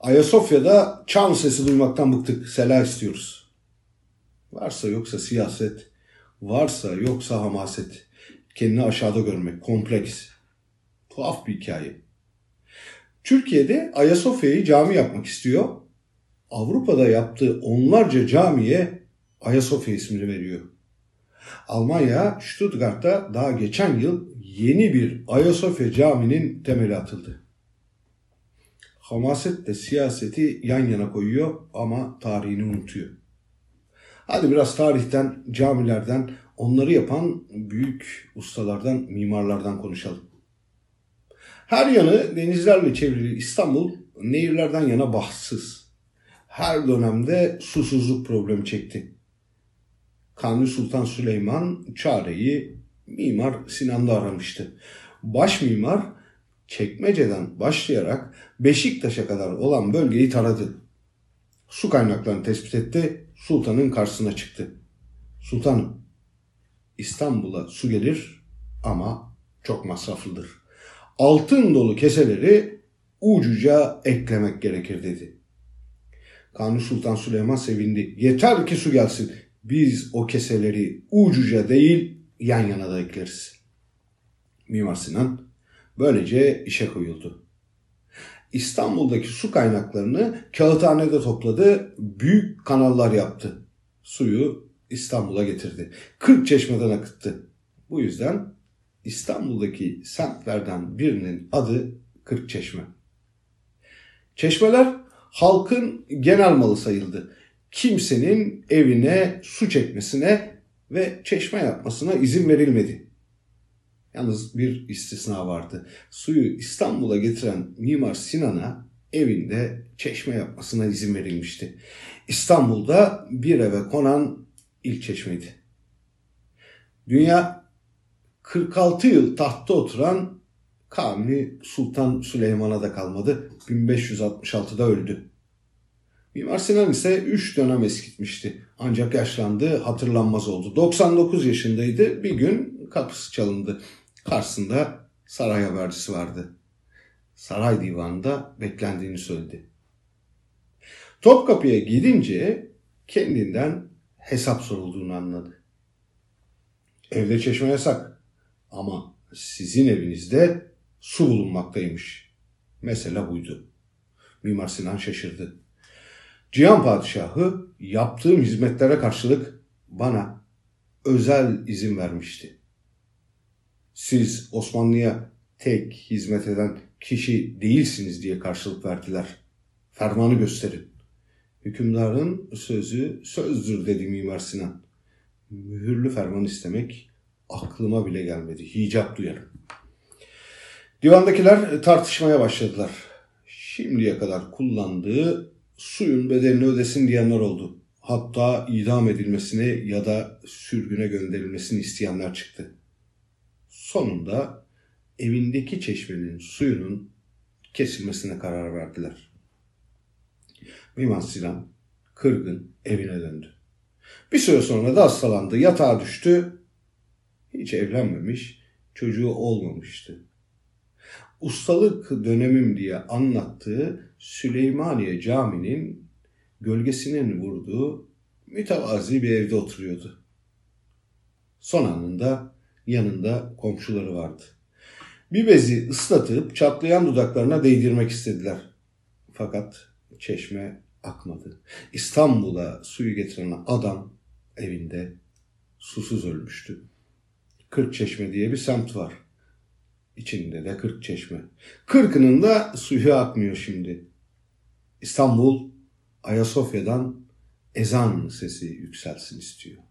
Ayasofya'da çan sesi duymaktan bıktık. Sela istiyoruz. Varsa yoksa siyaset, varsa yoksa hamaset. Kendini aşağıda görmek, kompleks. Tuhaf bir hikaye. Türkiye'de Ayasofya'yı cami yapmak istiyor. Avrupa'da yaptığı onlarca camiye Ayasofya ismini veriyor. Almanya Stuttgart'ta daha geçen yıl yeni bir Ayasofya caminin temeli atıldı. Hamaset de siyaseti yan yana koyuyor ama tarihini unutuyor. Hadi biraz tarihten, camilerden, onları yapan büyük ustalardan, mimarlardan konuşalım. Her yanı denizlerle çevrili İstanbul nehirlerden yana bahtsız. Her dönemde susuzluk problemi çekti. Kanuni Sultan Süleyman çareyi Mimar Sinan'da aramıştı. Baş mimar Çekmece'den başlayarak Beşiktaş'a kadar olan bölgeyi taradı. Su kaynaklarını tespit etti, sultanın karşısına çıktı. Sultanım, İstanbul'a su gelir ama çok masraflıdır. Altın dolu keseleri ucuca eklemek gerekir dedi. Kanuni Sultan Süleyman sevindi. Yeter ki su gelsin. Biz o keseleri ucuca değil yan yana da ekleriz. Mimar Sinan böylece işe koyuldu. İstanbul'daki su kaynaklarını kağıthanede topladı, büyük kanallar yaptı. Suyu İstanbul'a getirdi. 40 çeşmeden akıttı. Bu yüzden İstanbul'daki semtlerden birinin adı Kırkçeşme. Çeşmeler halkın genel malı sayıldı. Kimsenin evine su çekmesine ve çeşme yapmasına izin verilmedi. Yalnız bir istisna vardı. Suyu İstanbul'a getiren Mimar Sinan'a evinde çeşme yapmasına izin verilmişti. İstanbul'da bir eve konan ilk çeşmeydi. Dünya 46 yıl tahtta oturan Kanuni Sultan Süleyman'a da kalmadı. 1566'da öldü. Mimar Sinan ise 3 dönem eskitmişti. Ancak yaşlandı, hatırlanmaz oldu. 99 yaşındaydı. Bir gün kapısı çalındı. Karşısında saray habercisi vardı. Saray divanında beklendiğini söyledi. Topkapı'ya gidince kendinden hesap sorulduğunu anladı. Evde çeşme yasak ama sizin evinizde su bulunmaktaymış. Mesela buydu. Mimar Sinan şaşırdı. Cihan Padişahı yaptığım hizmetlere karşılık bana özel izin vermişti. Siz Osmanlı'ya tek hizmet eden kişi değilsiniz diye karşılık verdiler. Fermanı gösterin. Hükümdarın sözü sözdür dedi Mimar Sinan. Mühürlü ferman istemek aklıma bile gelmedi. Hicap duyarım. Divandakiler tartışmaya başladılar. Şimdiye kadar kullandığı suyun bedelini ödesin diyenler oldu. Hatta idam edilmesini ya da sürgüne gönderilmesini isteyenler çıktı. Sonunda evindeki çeşmenin suyunun kesilmesine karar verdiler. Mimar Sinan kırgın evine döndü. Bir süre sonra da hastalandı, yatağa düştü. Hiç evlenmemiş, çocuğu olmamıştı. Ustalık dönemim diye anlattığı Süleymaniye Camii'nin gölgesinin vurduğu mütevazi bir evde oturuyordu. Son anında yanında komşuları vardı. Bir bezi ıslatıp çatlayan dudaklarına değdirmek istediler. Fakat çeşme akmadı. İstanbul'a suyu getiren adam evinde susuz ölmüştü. Kırk Çeşme diye bir semt var. İçinde de kırk çeşme. Kırkının da suyu akmıyor şimdi. İstanbul Ayasofya'dan ezan sesi yükselsin istiyor.